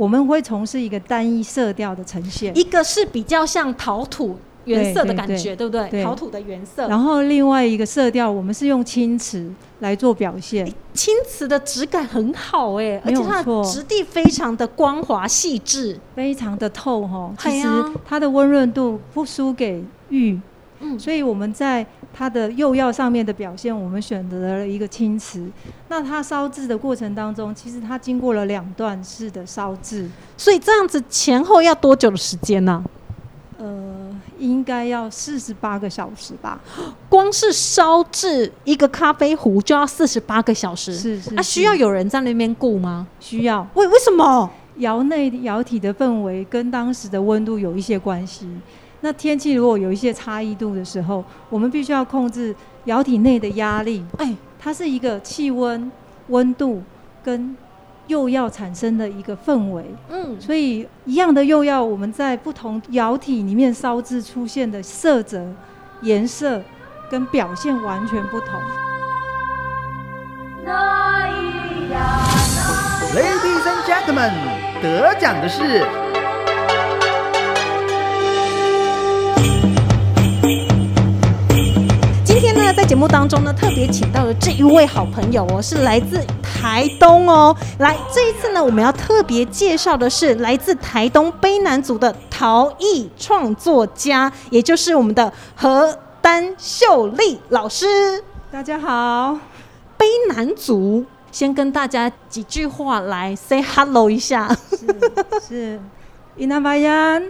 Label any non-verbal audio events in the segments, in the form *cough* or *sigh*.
我们会从事一个单一色调的呈现，一个是比较像陶土原色的感觉，对不对？陶土的原色，然后另外一个色调我们是用青瓷来做表现。青瓷的质感很好哎，而且它的错质地非常的光滑细致。非常的透哈，其实它的温润度不输给玉，嗯。所以我们在它的釉药上面的表现，我们选择了一个青瓷。那它烧制的过程当中，其实它经过了两段式的烧制，所以这样子前后要多久的时间呢、呃，应该要四十八个小时吧？光是烧制一个咖啡壶就要四十八个小时，啊，是是啊需要有人在那边顾吗？需要为为什么？窑内窑体的氛围跟当时的温度有一些关系。那天气如果有一些差异度的时候，我们必须要控制窑体内的压力。哎，它是一个气温、温度跟釉药产生的一个氛围。嗯，所以一样的釉药，我们在不同窑体里面烧制出现的色泽、颜色跟表现完全不同。Ladies and gentlemen，得奖的是节目当中呢，特别请到了这一位好朋友哦，是来自台东哦。来，这一次呢，我们要特别介绍的是来自台东卑南族的陶艺创作家，也就是我们的何丹秀丽老师。大家好，卑南族，先跟大家几句话来 say hello 一下。是是伊那巴 yan，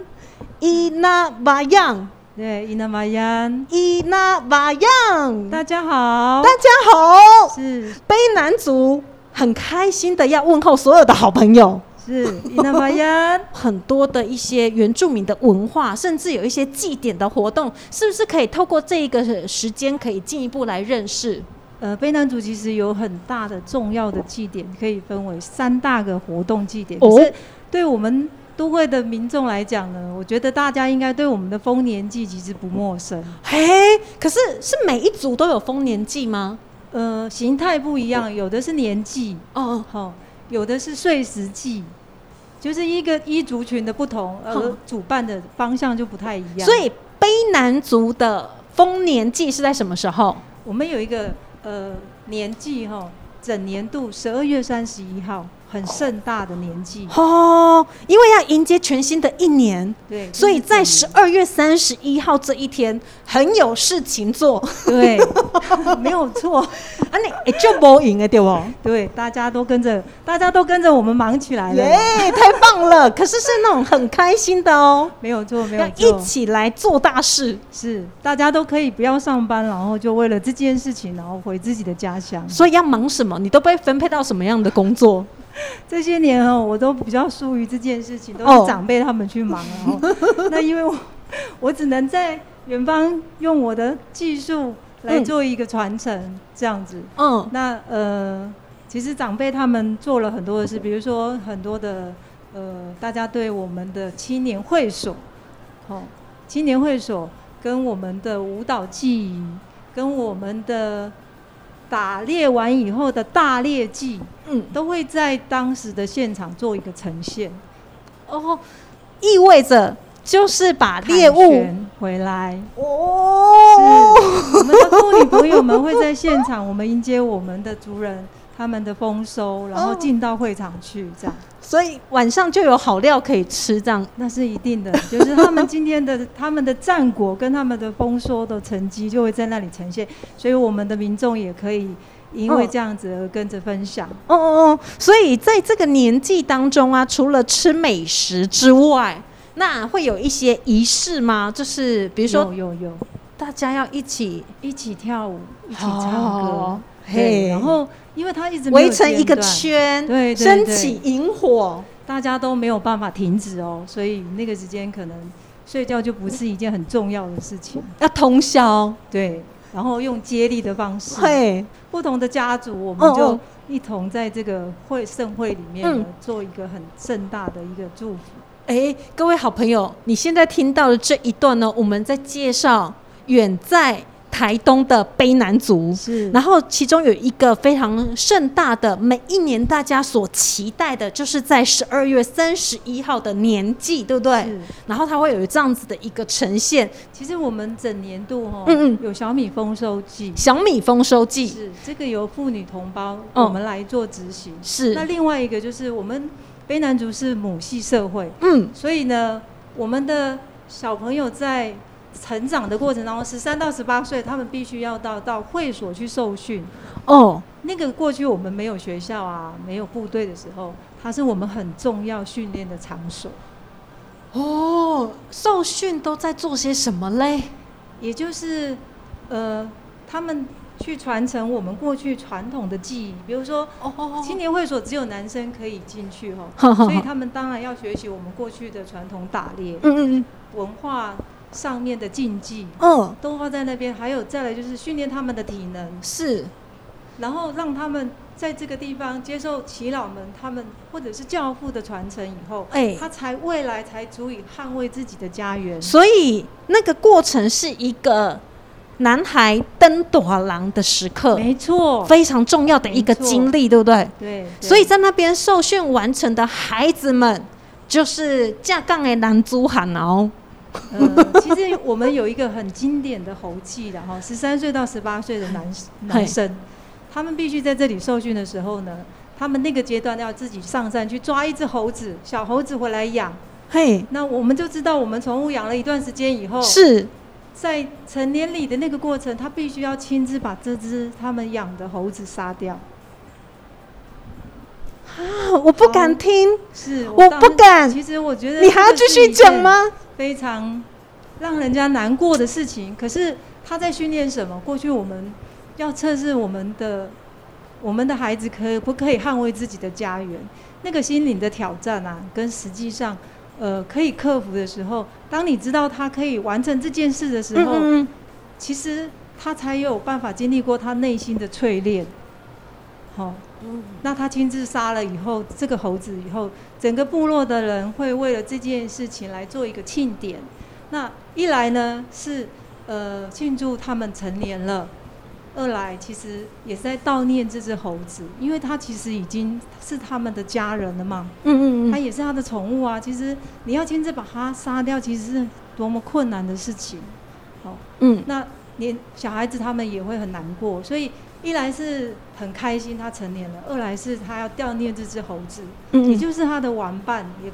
伊那瓦样，对伊那巴 yan，伊那瓦样，大家好大，家好。是卑南族很开心的要问候所有的好朋友。是伊那巴 yan，很多的一些原住民的文化，甚至有一些祭典的活动，是不是可以透过这一个时间，可以进一步来认识？呃，卑南族其实有很大的重要的祭典，可以分为三大个活动祭典。哦可是对我们都会的民众来讲呢，我觉得大家应该对我们的丰年祭其实不陌生。嘿，可是是每一族都有丰年祭吗？呃，形态不一样，有的是年祭，哦，好、有的是岁时祭，就是一个一族群的不同，而主办的方向就不太一样。所以卑南族的丰年祭是在什么时候？我们有一个呃年祭哈、整年度十二月三十一号，很盛大的年纪。哦，因为要迎接全新的一年，对，所以在十二月三十一号这一天很有事情做对，*laughs* 没有错，啊！你哎就播赢了对不？对，大家都跟着，大家都跟着我们忙起来了，耶，太棒了！可是是那种很开心的哦，没有错，没要有错，一起来做大事。是大家都可以不要上班，然后就为了这件事情，然后回自己的家乡。所以要忙什么？你都被分配到什么样的工作？*laughs* 这些年哦，我都比较疏于这件事情，都哦是长辈他们去忙哦。*laughs* 那因为我我只能在远方用我的技术来嗯做一个传承，这样子。嗯，那呃，其实长辈他们做了很多的事，比如说很多的呃，大家对我们的青年会所，哦，青年会所跟我们的舞蹈技艺，跟我们的打猎完以后的大猎季，嗯，都会在当时的现场做一个呈现，哦，意味着就是把猎物回来。哦，是我们的妇女朋友们会在现场，我们迎接我们的族人他们的丰收，然后哦进到会场去，这样。所以晚上就有好料可以吃，这样那是一定的，就是他们今天的他们的战果跟他们的丰收的成绩就会在那里呈现，所以我们的民众也可以因为嗯这样子而跟着分享。哦哦哦，所以在这个年纪当中啊，除了吃美食之外，那会有一些仪式吗？就是比比如说有有有。大家要一起一起跳舞，一起唱哦歌，嘿，然后因为他一直围成一个，圈，对升起萤火，大家都没有办法停止哦，所以那个时间可能睡觉就不是一件很重要的事情。要通宵，对，然后用接力的方式，对，不同的家族，我们就一同在这个会盛会里面嗯，做一个很盛大的一个祝福。哎，各位好朋友，你现在听到的这一段呢，我们在介绍远在台东的卑南族。是。然后其中有一个非常盛大的，每一年大家所期待的，就是在十二月三十一号的年祭，对不对？是。然后它会有这样子的一个呈现，其实我们整年度哦，嗯嗯。有小米丰收季，小米丰收季。是这个由妇女同胞嗯我们来做执行。是。那另外一个就是我们卑南族是母系社会，嗯。所以呢，我们的小朋友在成长的过程当中，十三到十八岁，他们必须要到到会所去受训。哦那个过去我们没有学校啊，没有部队的时候，它是我们很重要训练的场所。哦，受训都在做些什么嘞？也就是呃，他们去传承我们过去传统的技艺，比如说哦青年会所只有男生可以进去哈、呵呵呵所以他们当然要学习我们过去的传统打猎嗯嗯文化上面的禁忌，嗯，都放在那边。还有再来就是训练他们的体能，是然后让他们在这个地方接受耆老们他们或者是教父的传承以后，哎他才未来才足以捍卫自己的家园。所以那个过程是一个男孩登朵郎的时刻，没错，非常重要的一个经历，对不对？对，对所以在那边受训完成的孩子们，就是架杠的男猪喊哦。呃，其实我们有一个很经典的猴记的哈，十三岁到十八岁的男男生，他们必须在这里受训的时候呢，他们那个阶段要自己上山去抓一只猴子，小猴子回来养。嘿，那我们就知道，我们宠物养了一段时间以后，是在成年礼的那个过程，他必须要亲自把这只他们养的猴子杀掉。啊，我不敢听，是我当不敢其实我觉得你还要继续讲？吗？非常让人家难过的事情。可是他在训练什么？过去我们要测试我们的我们的孩子可以不可以捍卫自己的家园，那个心灵的挑战啊，跟实际上呃可以克服的时候，当你知道他可以完成这件事的时候，嗯嗯其实他才有办法经历过他内心的淬炼。好、那他亲自杀了以后，这个猴子以后，整个部落的人会为了这件事情来做一个庆典。那一来呢是呃庆祝他们成年了，二来其实也是在悼念这只猴子，因为它其实已经是他们的家人了嘛，嗯嗯嗯，它也是他的宠物啊。其实你要亲自把它杀掉，其实是多么困难的事情。好、嗯。那连小孩子他们也会很难过，所以一来是很开心他成年了，二来是他要悼念这只猴子，嗯也就是他的玩伴，也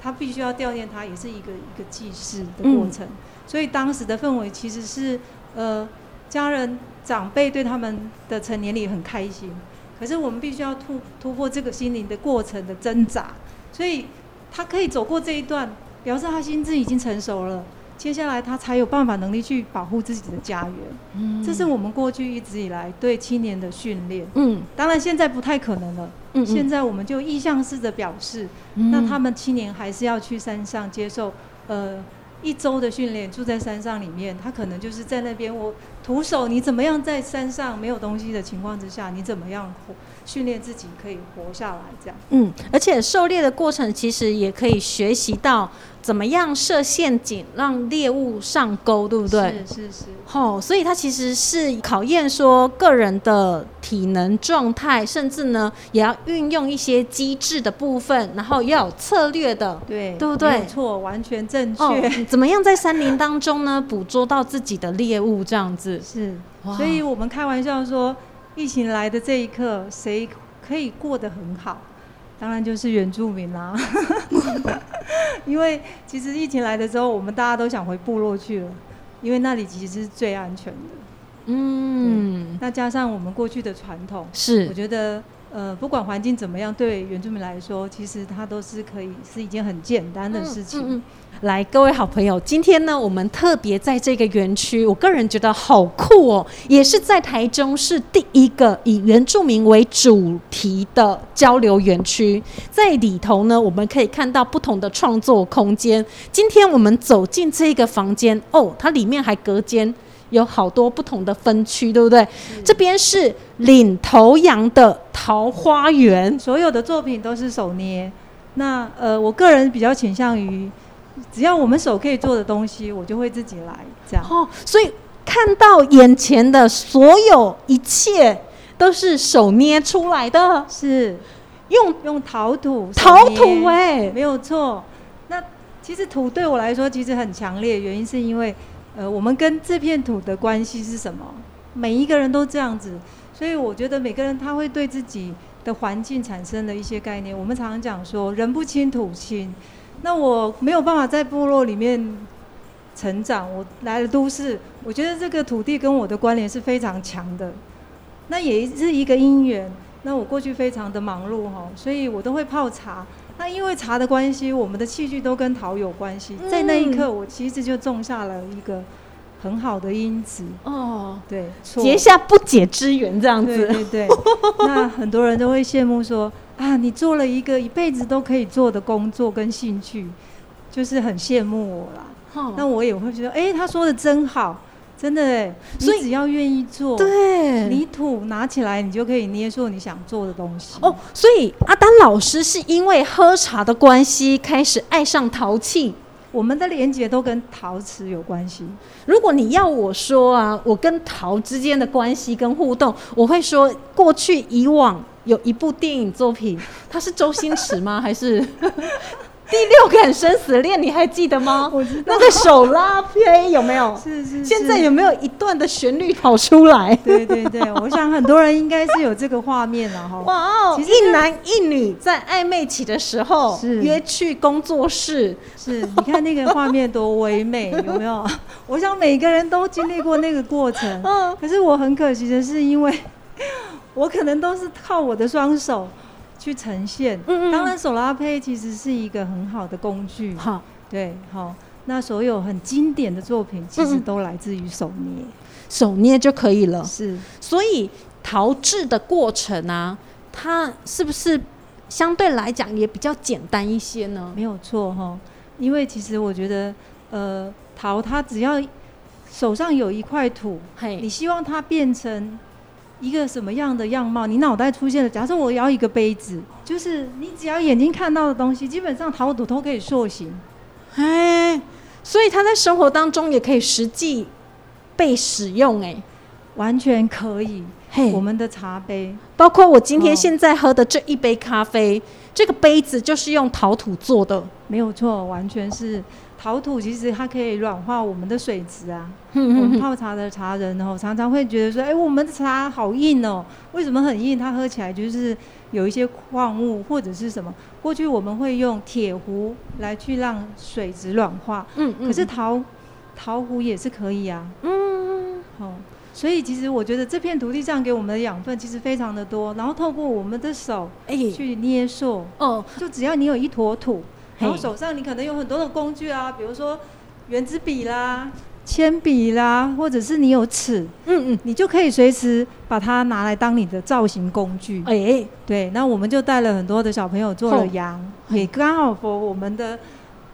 他必须要悼念他，也是一个一个祭祀的过程。所以当时的氛围其实是呃家人长辈对他们的成年礼很开心，可是我们必须要突突破这个心灵的过程的挣扎，所以他可以走过这一段，表示他心智已经成熟了。接下来他才有办法能力去保护自己的家园，嗯。这是我们过去一直以来对青年的训练。嗯。当然现在不太可能了，嗯，现在我们就意向式的表示，嗯。那他们青年还是要去山上接受呃一周的训练，住在山上里面，他可能就是在那边我徒手，你怎么样在山上没有东西的情况之下，你怎么样活训练自己可以活下来这样。嗯，而且狩猎的过程其实也可以学习到怎么样设陷阱，让猎物上钩，对不对？是是是，哦，所以它其实是考验说个人的体能状态，甚至呢也要运用一些机制的部分，然后要有策略的。对对不对没错，完全正确。哦，怎么样在森林当中呢捕捉到自己的猎物？这样子，是，哇所以我们开玩笑说，疫情来的这一刻，谁可以过得很好？当然就是原住民啦、*laughs* 因为其实疫情来的时候，我们大家都想回部落去了，因为那里其实是最安全的。嗯，那加上我们过去的传统，是我，觉得呃，不管环境怎么样，对原住民来说，其实它都是可以是一件很简单的事情。嗯嗯来，各位好朋友，今天呢，我们特别在这个园区，我个人觉得好酷哦，也是在台中市第一个以原住民为主题的交流园区。在里头呢，我们可以看到不同的创作空间。今天我们走进这个房间，哦，它里面还隔间。有好多不同的分区，对不对？这边是领头羊的桃花源，所有的作品都是手捏。那呃，我个人比较倾向于，只要我们手可以做的东西，我就会自己来这样。哦，所以看到眼前的所有一切都是手捏出来的，是用用陶土，陶土哎、没有错。那其实土对我来说其实很强烈，原因是因为，呃，我们跟这片土的关系是什么？每一个人都这样子，所以我觉得每个人他会对自己的环境产生了一些概念。我们常常讲说“人不亲，土亲”。那我没有办法在部落里面成长，我来了都市，我觉得这个土地跟我的关联是非常强的。那也是一个因缘。那我过去非常的忙碌哈，所以我都会泡茶。那因为茶的关系，我们的器具都跟陶有关系。在那一刻，我其实就种下了一个很好的因子。哦，对，结下不解之缘这样子。对对。*laughs* 那很多人都会羡慕说啊，你做了一个一辈子都可以做的工作跟兴趣，就是很羡慕我啦。哦那我也会觉得，哎、他说的真好，真的哎，所以只要愿意做，对，泥土拿起来，你就可以捏出你想做的东西。哦，所以阿丹老师是因为喝茶的关系开始爱上陶器。我们的连接都跟陶瓷有关系。如果你要我说啊，我跟陶之间的关系跟互动，我会说过去以往有一部电影作品，它是周星驰吗？还是第六感生死恋？你还记得吗？*laughs* 我知道那个手拉胚有没有？*laughs* 是是现在有没有一段的旋律跑出来？对对对，我想很多人应该是有这个画面了哈。*laughs* 哇哦！其实一男一女在暧昧期的时候是约去工作室，是，你看那个画面多唯美，有没有？我想每个人都经历过那个过程。嗯，可是我很可惜的是，因为我可能都是靠我的双手去呈现。嗯嗯当然，手拉胚其实是一个很好的工具。好，对，好。那所有很经典的作品，其实都来自于手捏。手捏就可以了。是，所以陶制的过程啊，它是不是相对来讲也比较简单一些呢？没有错哈。因为其实我觉得，呃，陶它只要手上有一块土，你，希望它变成一个什么样的样貌？你脑袋出现了，假设我要一个杯子，就是你只要眼睛看到的东西，基本上陶土都可以塑形。哎，所以它在生活当中也可以实际被使用，哎，完全可以。嘿我们的茶杯包括我今天哦现在喝的这一杯咖啡，这个杯子就是用陶土做的。没有错，完全是陶土，其实它可以软化我们的水质啊。*laughs* 我们泡茶的茶人哦，常常会觉得说，哎、我们的茶好硬哦，为什么很硬？它喝起来就是有一些矿物或者是什么。过去我们会用铁壶来去让水质软化，嗯嗯可是陶陶壶也是可以啊。嗯，好，所以其实我觉得这片土地上给我们的养分其实非常的多，然后透过我们的手哎，去捏塑，哦，就只要你有一坨土，然后手上你可能有很多的工具啊，比如说圆珠笔啦、铅笔啦，或者是你有尺，嗯嗯，你就可以随时把它拿来当你的造型工具。哎，对，那我们就带了很多的小朋友做了羊，也刚好 for 我们的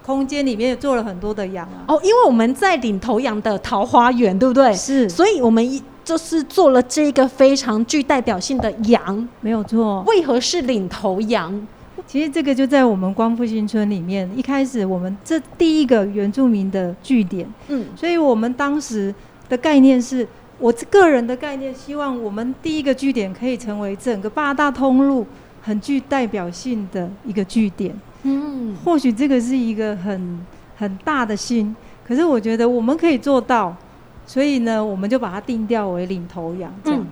空间里面也做了很多的羊啊。哦，因为我们在领头羊的桃花源，对不对？是，所以我们一就是做了这个非常具代表性的羊。没有错。为何是领头羊？其实这个就在我们光复新村里面，一开始我们这第一个原住民的据点，嗯，所以我们当时的概念是，我个人的概念，希望我们第一个据点可以成为整个八大通路很具代表性的一个据点。嗯，或许这个是一个很很大的心，可是我觉得我们可以做到，所以呢，我们就把它定调为领头羊这样。嗯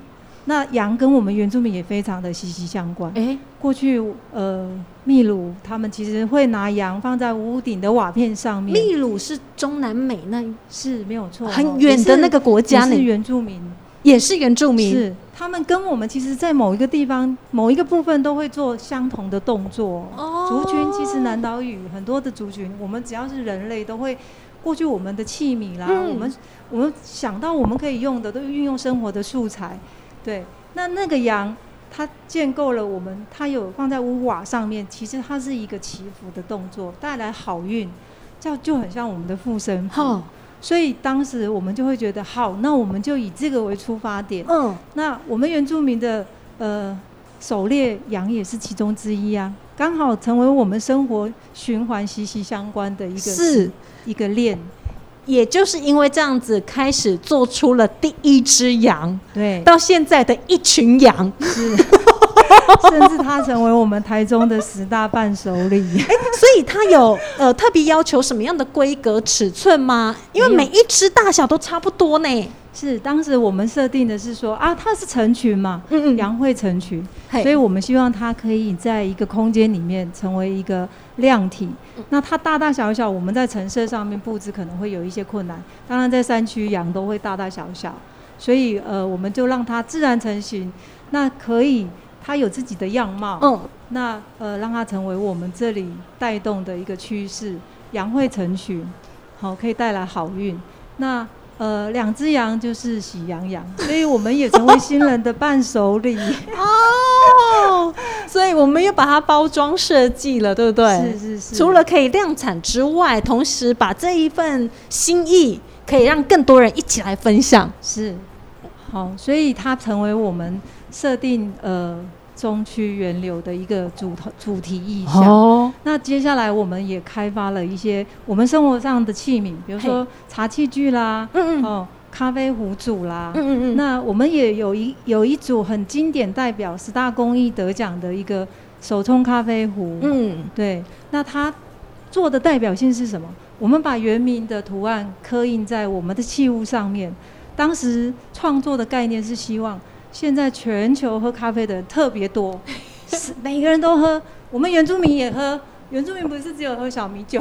那羊跟我们原住民也非常的息息相关。哎，过去呃，秘鲁他们其实会拿羊放在屋顶的瓦片上面，秘鲁是中南美那是没有错哦，很远的那个国家也是，原住民，也是原住民。是他们跟我们其实，在某一个地方、某一个部分都会做相同的动作。哦族群其实南岛语很多的族群，我们只要是人类都会。过去我们的器皿啦，嗯我们我们想到我们可以用的，都运用生活的素材。对，那那个羊，它建构了我们，它有放在屋瓦上面，其实它是一个祈福的动作，带来好运，这样就很像我们的附身所以当时我们就会觉得，好，那我们就以这个为出发点。嗯，那我们原住民的呃狩猎羊也是其中之一啊，刚好成为我们生活循环息息相关的一个是一个链。也就是因为这样子，开始做出了第一只羊，对，到现在的一群羊。是，*laughs* 甚至他成为我们台中的十大伴手礼。所以它有呃特别要求什么样的规格尺寸吗？因为每一只大小都差不多呢。是，当时我们设定的是说啊，它是成群嘛，嗯嗯羊会成群，所以我们希望它可以在一个空间里面成为一个量体。那它大大小小，我们在陈设上面布置可能会有一些困难。当然，在山区羊都会大大小小，所以呃，我们就让它自然成型。那可以，它有自己的样貌。嗯，那呃，让它成为我们这里带动的一个趋势，羊会成群，好，可以带来好运。那呃，两只羊就是喜羊羊，*laughs* 所以我们也成为新人的伴手礼。*laughs* 哦，所以我们又把它包装设计了，对不对？是是是。除了可以量产之外，同时把这一份心意可以让更多人一起来分享。是好，所以它成为我们设定呃中区源流的一个主头主题意象。哦，那接下来我们也开发了一些我们生活上的器皿，比如说茶器具啦，嗯嗯。哦，咖啡壶组啦，嗯嗯嗯，那我们也有一有一组很经典代表十大工艺得奖的一个手冲咖啡壶，嗯。对，那它做的代表性是什么？我们把原名的图案刻印在我们的器物上面。当时创作的概念是希望，现在全球喝咖啡的人特别多，是每个人都喝，我们原住民也喝。原住民不是只有喝小米酒。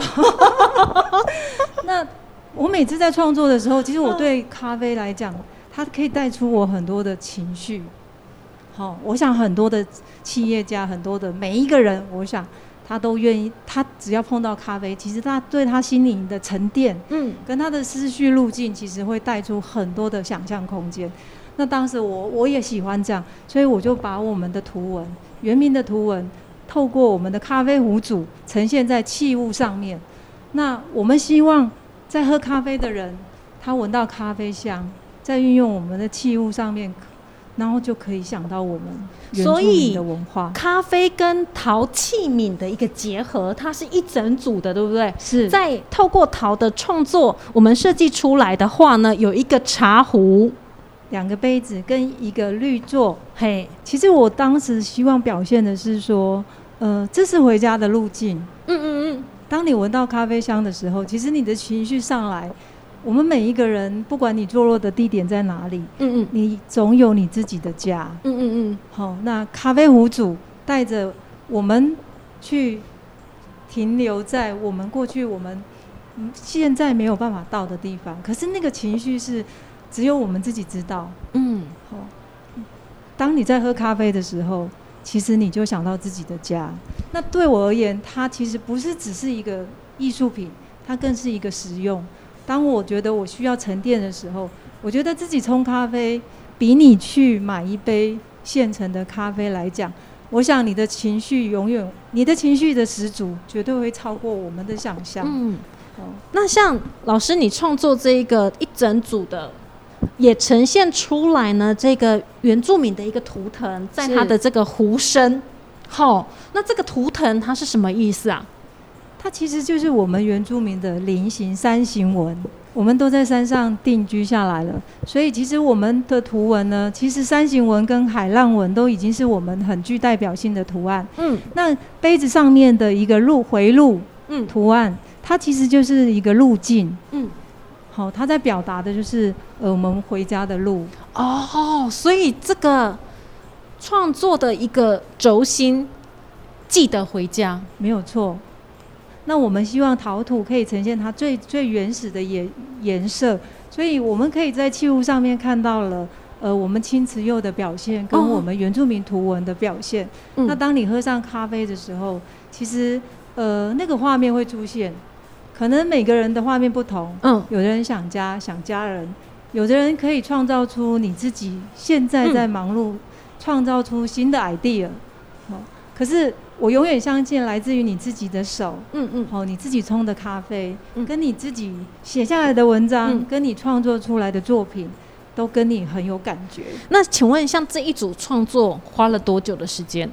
*laughs* 那我每次在创作的时候，其实我对咖啡来讲，它可以带出我很多的情绪。好、我想很多的企业家，很多的每一个人，我想他都愿意，他只要碰到咖啡，其实他对他心灵的沉淀，嗯跟他的思绪路径，其实会带出很多的想象空间。那当时我我也喜欢这样，所以我就把我们的图文，原名的图文，透过我们的咖啡壶组呈现在器物上面。那我们希望在喝咖啡的人，他闻到咖啡香，在运用我们的器物上面，然后就可以想到我们原住所以民的文化。咖啡跟陶器皿的一个结合，它是一整组的，对不对？是在透过陶的创作，我们设计出来的话呢，有一个茶壶，两个杯子跟一个绿座。嘿，其实我当时希望表现的是说，呃，这是回家的路径。嗯嗯嗯当你闻到咖啡香的时候，其实你的情绪上来。我们每一个人，不管你坐落的地点在哪里，嗯嗯你总有你自己的家。嗯嗯嗯好，那咖啡壶主带着我们去停留在我们过去我们嗯现在没有办法到的地方，可是那个情绪是只有我们自己知道。嗯好，当你在喝咖啡的时候，其实你就想到自己的家。那对我而言，它其实不是只是一个艺术品，它更是一个实用。当我觉得我需要沉淀的时候，我觉得自己冲咖啡比你去买一杯现成的咖啡来讲，我想你的情绪永远，你的情绪的十足绝对会超过我们的想象。嗯。哦，那像老师你创作这一个一整组的，也呈现出来呢，这个原住民的一个图腾，在是它的这个壶身。好，那这个图腾它是什么意思啊？它其实就是我们原住民的菱形山形纹，我们都在山上定居下来了，所以其实我们的图文呢，其实山形纹跟海浪纹都已经是我们很具代表性的图案。嗯那杯子上面的一个路回路嗯图案，它其实就是一个路径。嗯。好，他在表达的就是呃我们回家的路。哦，所以这个创作的一个轴心，记得回家。没有错。那我们希望陶土可以呈现它最最原始的颜颜色，所以我们可以在器物上面看到了，呃，我们青瓷釉的表现跟哦我们原住民图文的表现。嗯那当你喝上咖啡的时候，其实呃那个画面会出现，可能每个人的画面不同，嗯有的人想家想家人，有的人可以创造出你自己现在在忙碌，创造出新的 idea。哦，可是我永远相信来自于你自己的手，嗯嗯哦，你自己冲的咖啡，嗯跟你自己写下来的文章，嗯跟你创作出来的作品，都跟你很有感觉。那请问，像这一组创作花了多久的时间？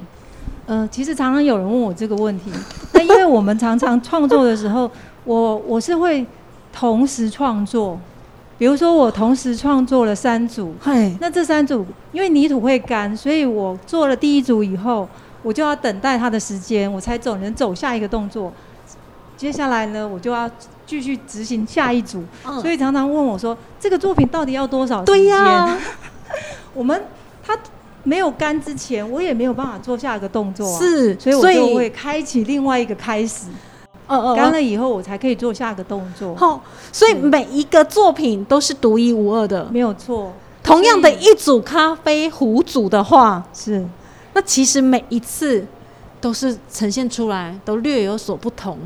呃，其实常常有人问我这个问题，那因为我们常常创作的时候，我我是会同时创作，比如说我同时创作了三组，嘿，那这三组因为泥土会干，所以我做了第一组以后，我就要等待它的时间，我才走能走下一个动作。接下来呢，我就要继续执行下一组，嗯。所以常常问我说，这个作品到底要多少时间？对呀、*laughs* 我们它没有干之前，我也没有办法做下一个动作、啊，，是，所以我就会开启另外一个开始，嗯嗯干了以后我才可以做下一个动作，好，所以每一个作品都是独一无二的。没有错，同样的一组咖啡壶组的话，是。那其实每一次都是呈现出来都略有所不同。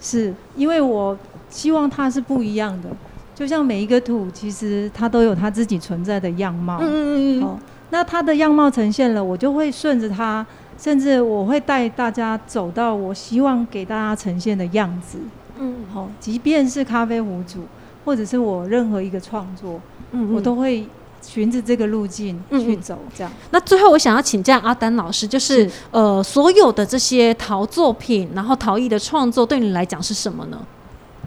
是，因为我希望它是不一样的，就像每一个土，其实它都有它自己存在的样貌，嗯嗯嗯哦，那它的样貌呈现了，我就会顺着它，甚至我会带大家走到我希望给大家呈现的样子。嗯好、即便是咖啡壶组，或者是我任何一个创作，嗯我都会循着这个路径去走，这样。那最后我想要请教阿丹老师，就是呃，所有的这些陶作品，然后陶艺的创作，对你来讲是什么呢？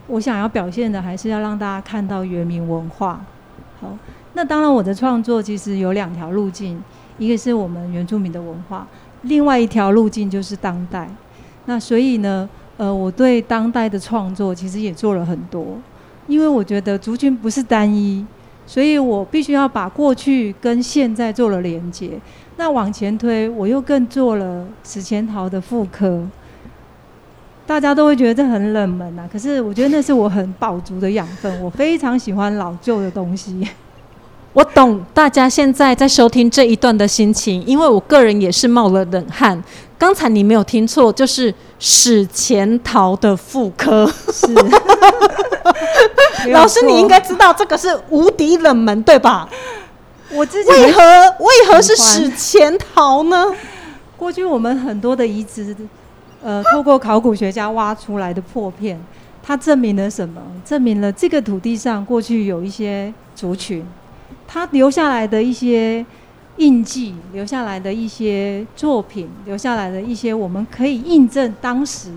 我想要表现的还是要让大家看到原民文化。好，那当然我的创作其实有两条路径，一个是我们原住民的文化，另外一条路径就是当代。那所以呢，呃，我对当代的创作其实也做了很多，因为我觉得族群不是单一，所以我必须要把过去跟现在做了连接。那往前推，我又更做了史前陶的复刻。大家都会觉得这很冷门啊，可是我觉得那是我很饱足的养分。我非常喜欢老旧的东西，我懂大家现在在收听这一段的心情，因为我个人也是冒了冷汗。刚才你没有听错，就是史前陶的复刻。是。老师，你应该知道这个是无敌冷门，对吧？我自己为何为何是史前陶呢？过去我们很多的遗址，呃，透过考古学家挖出来的破片，它证明了什么？证明了这个土地上过去有一些族群，它留下来的一些印记，留下来的一些作品，留下来的一些我们可以印证当时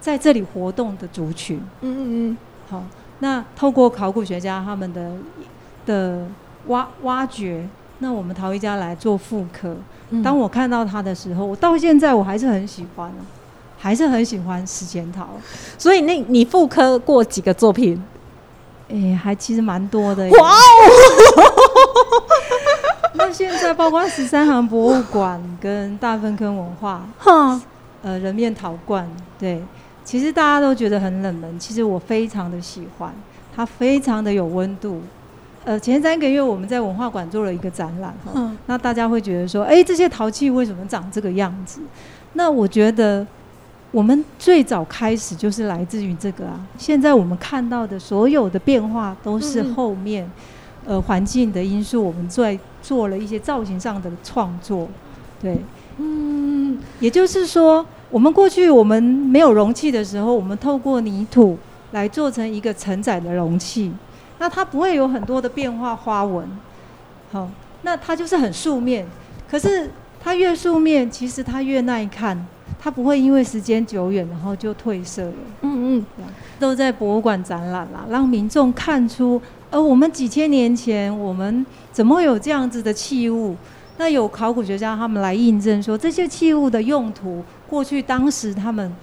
在这里活动的族群。嗯嗯嗯好，那透过考古学家他们的的挖挖掘，那我们陶艺家来做复刻。嗯当我看到他的时候，我到现在我还是很喜欢哦，还是很喜欢史前陶。所以那你复刻过几个作品？诶、还其实蛮多的。哇哦！*laughs* 那现在包括十三行博物馆跟大粪坑文化，哈，呃，人面陶罐，对，其实大家都觉得很冷门，其实我非常的喜欢，它非常的有温度。呃，前三个月我们在文化馆做了一个展览，哈、嗯那大家会觉得说，哎、这些陶器为什么长这个样子？那我觉得我们最早开始就是来自于这个啊。现在我们看到的所有的变化，都是后面、呃环境的因素，我们在做了一些造型上的创作。对，嗯，也就是说，我们过去我们没有容器的时候，我们透过泥土来做成一个承载的容器，那它不会有很多的变化花纹，好，那它就是很素面。可是它越素面，其实它越耐看，它不会因为时间久远然后就褪色了。嗯嗯，都在博物馆展览啦，让民众看出，呃，我们几千年前我们怎么会有这样子的器物？那有考古学家他们来印证说，这些器物的用途，过去当时他们，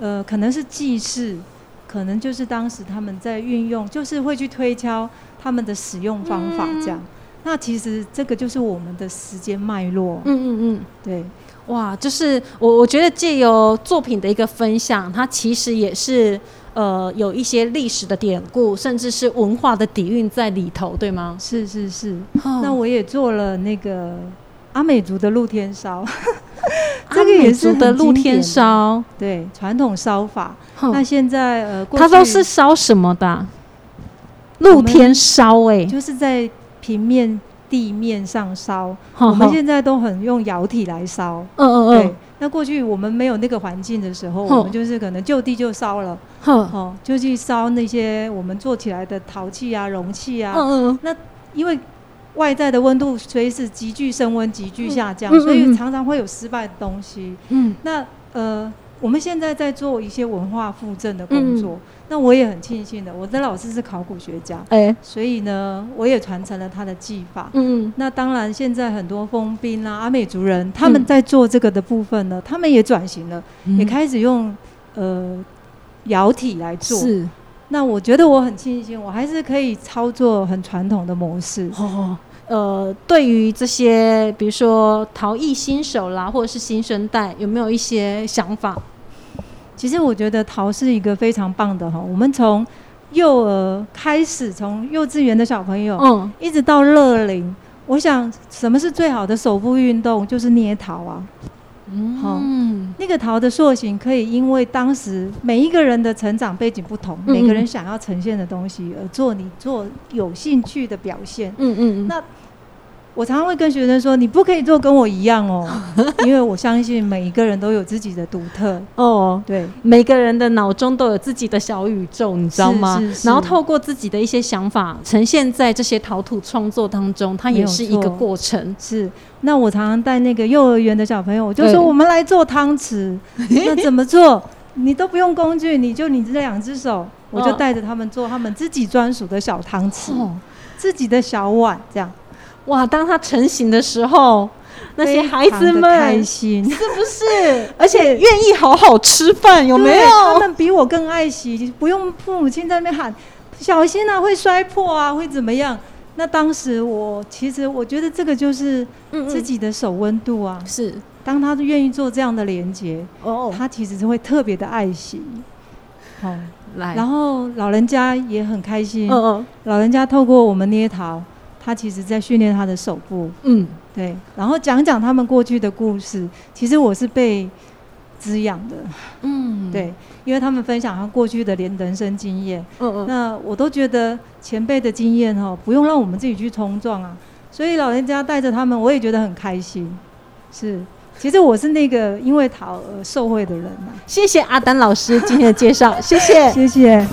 呃，可能是祭祀，可能就是当时他们在运用，就是会去推敲他们的使用方法这样。那其实这个就是我们的时间脉络，嗯嗯嗯。对，哇，就是我我觉得借由作品的一个分享，它其实也是呃有一些历史的典故，甚至是文化的底蕴在里头，对吗？是是是。那那我也做了那个阿美族的露天烧，这 *laughs* 这个也是是的露天烧，对传统烧法。哼那现在呃，过它都是烧什么的啊、露天烧哎、就是在平面地面上烧，我们现在都很用窑体来烧。嗯嗯对嗯，，那过去我们没有那个环境的时候，我们就是可能就地就烧了，哼，哦，就去烧那些我们做起来的陶器啊、容器啊，嗯嗯因为外在的温度随时急剧升温、急剧下降，所以嗯常常会有失败的东西。嗯。那呃，我们现在在做一些文化复振的工作，那我也很庆幸的，我的老师是考古学家，哎，所以呢，我也传承了他的技法。嗯嗯那当然，现在很多丰滨啊、阿美族人，他们在做这个的部分呢，他们也转型了，嗯也开始用呃窑体来做。是那我觉得我很庆幸，我还是可以操作很传统的模式。哦。呃，对于这些，比如说陶艺新手啦，或者是新生代，有没有一些想法？其实我觉得陶是一个非常棒的哈，我们从幼儿开始，从幼稚园的小朋友，嗯，一直到乐龄，我想什么是最好的手部运动，就是捏陶啊。嗯，那个陶的塑形可以因为当时每一个人的成长背景不同，嗯每个人想要呈现的东西而做你做有兴趣的表现。嗯嗯，那我常常会跟学生说，你不可以做跟我一样哦，*laughs* 因为我相信每一个人都有自己的独特。哦，对，每个人的脑中都有自己的小宇宙，你知道吗？是是是然后透过自己的一些想法呈现在这些陶土创作当中，它也是一个过程。是。那我常常带那个幼儿园的小朋友，我就说我们来做汤匙，*laughs* 那怎么做？你都不用工具，你就你这两只手，我就嗯带着他们做他们自己专属的小汤匙。哦，自己的小碗，这样哇！当它成型的时候，那些孩子非常的开心，是不是？*laughs* 而且愿意好好吃饭，有没有他有？们比我更爱惜，不用父母亲在那边喊小心啊，会摔破啊，会怎么样？那当时我其实我觉得这个就是嗯自己的手温度啊。是当他愿意做这样的连接，哦，他其实是会特别的爱惜。哦，来，然后老人家也很开心，嗯嗯老人家透过我们捏陶，他其实在训练他的手部。嗯，对，然后讲讲他们过去的故事。其实我是被滋养的，嗯，对，因为他们分享他过去的连人生经验，嗯嗯，那我都觉得前辈的经验哈，不用让我们自己去冲撞啊。所以老人家带着他们，我也觉得很开心。是，其实我是那个因为陶而受贿的人呐、谢谢阿丹老师今天的介绍，谢谢。谢谢。